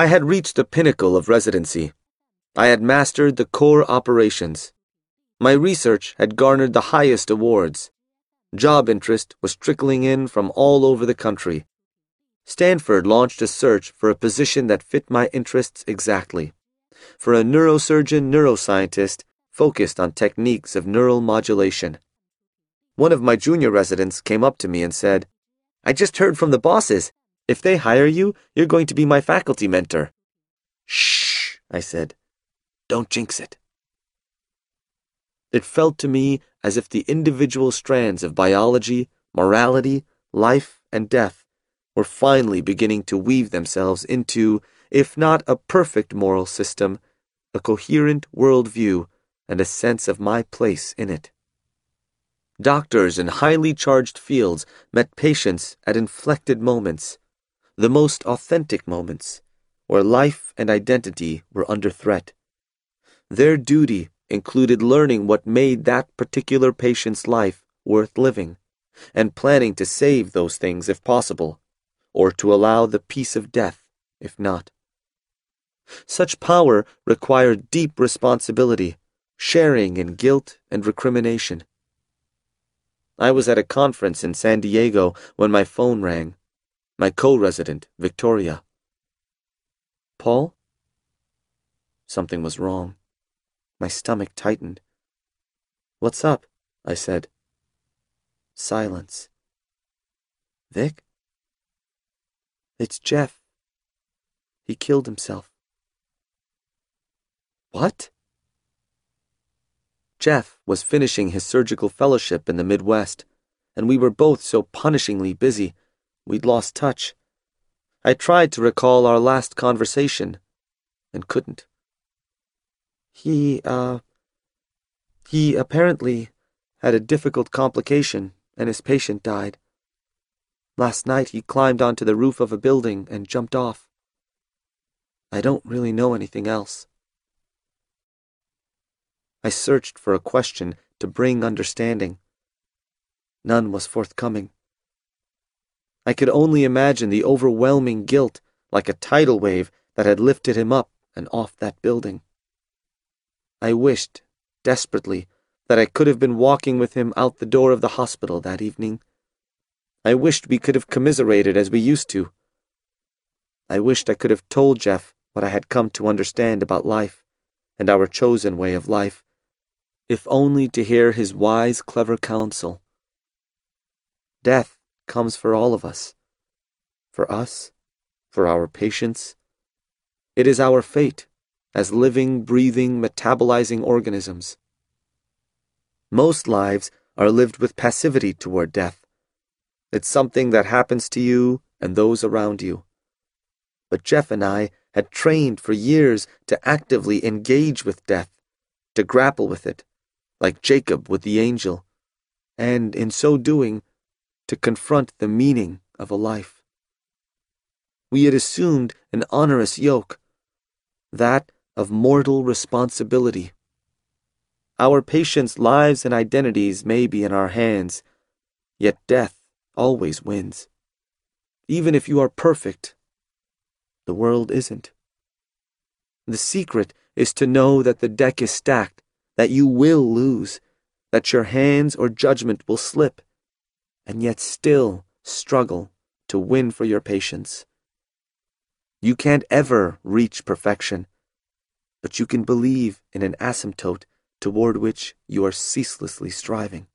I had reached the pinnacle of residency. I had mastered the core operations. My research had garnered the highest awards. Job interest was trickling in from all over the country. Stanford launched a search for a position that fit my interests exactly. For a neurosurgeon neuroscientist focused on techniques of neural modulation. One of my junior residents came up to me and said, I just heard from the bosses. If they hire you, you're going to be my faculty mentor. Shh, I said. Don't jinx it. It felt to me as if the individual strands of biology, morality, life, and death were finally beginning to weave themselves into, if not a perfect moral system, a coherent worldview and a sense of my place in it. Doctors in highly charged fields met patients at inflected moments, the most authentic moments, where life and identity were under threat. Their duty included learning what made that particular patient's life worth living, and planning to save those things if possible, or to allow the peace of death if not. Such power required deep responsibility, sharing in guilt and recrimination. I was at a conference in San Diego when my phone rang. My co resident, Victoria. Paul? Something was wrong. My stomach tightened. What's up? I said. Silence. Vic? It's Jeff. He killed himself. What? Jeff was finishing his surgical fellowship in the Midwest, and we were both so punishingly busy, we'd lost touch. I tried to recall our last conversation, and couldn't. He, uh, he apparently had a difficult complication, and his patient died. Last night he climbed onto the roof of a building and jumped off. I don't really know anything else. I searched for a question to bring understanding. None was forthcoming. I could only imagine the overwhelming guilt like a tidal wave that had lifted him up and off that building. I wished, desperately, that I could have been walking with him out the door of the hospital that evening. I wished we could have commiserated as we used to. I wished I could have told Jeff what I had come to understand about life and our chosen way of life if only to hear his wise, clever counsel. Death comes for all of us. For us, for our patients. It is our fate as living, breathing, metabolizing organisms. Most lives are lived with passivity toward death. It's something that happens to you and those around you. But Jeff and I had trained for years to actively engage with death, to grapple with it, like Jacob with the angel, and in so doing, to confront the meaning of a life. We had assumed an onerous yoke, that of mortal responsibility. Our patients' lives and identities may be in our hands, yet death always wins. Even if you are perfect, the world isn't. The secret is to know that the deck is stacked that you will lose, that your hands or judgment will slip, and yet still struggle to win for your patients. You can't ever reach perfection, but you can believe in an asymptote toward which you are ceaselessly striving.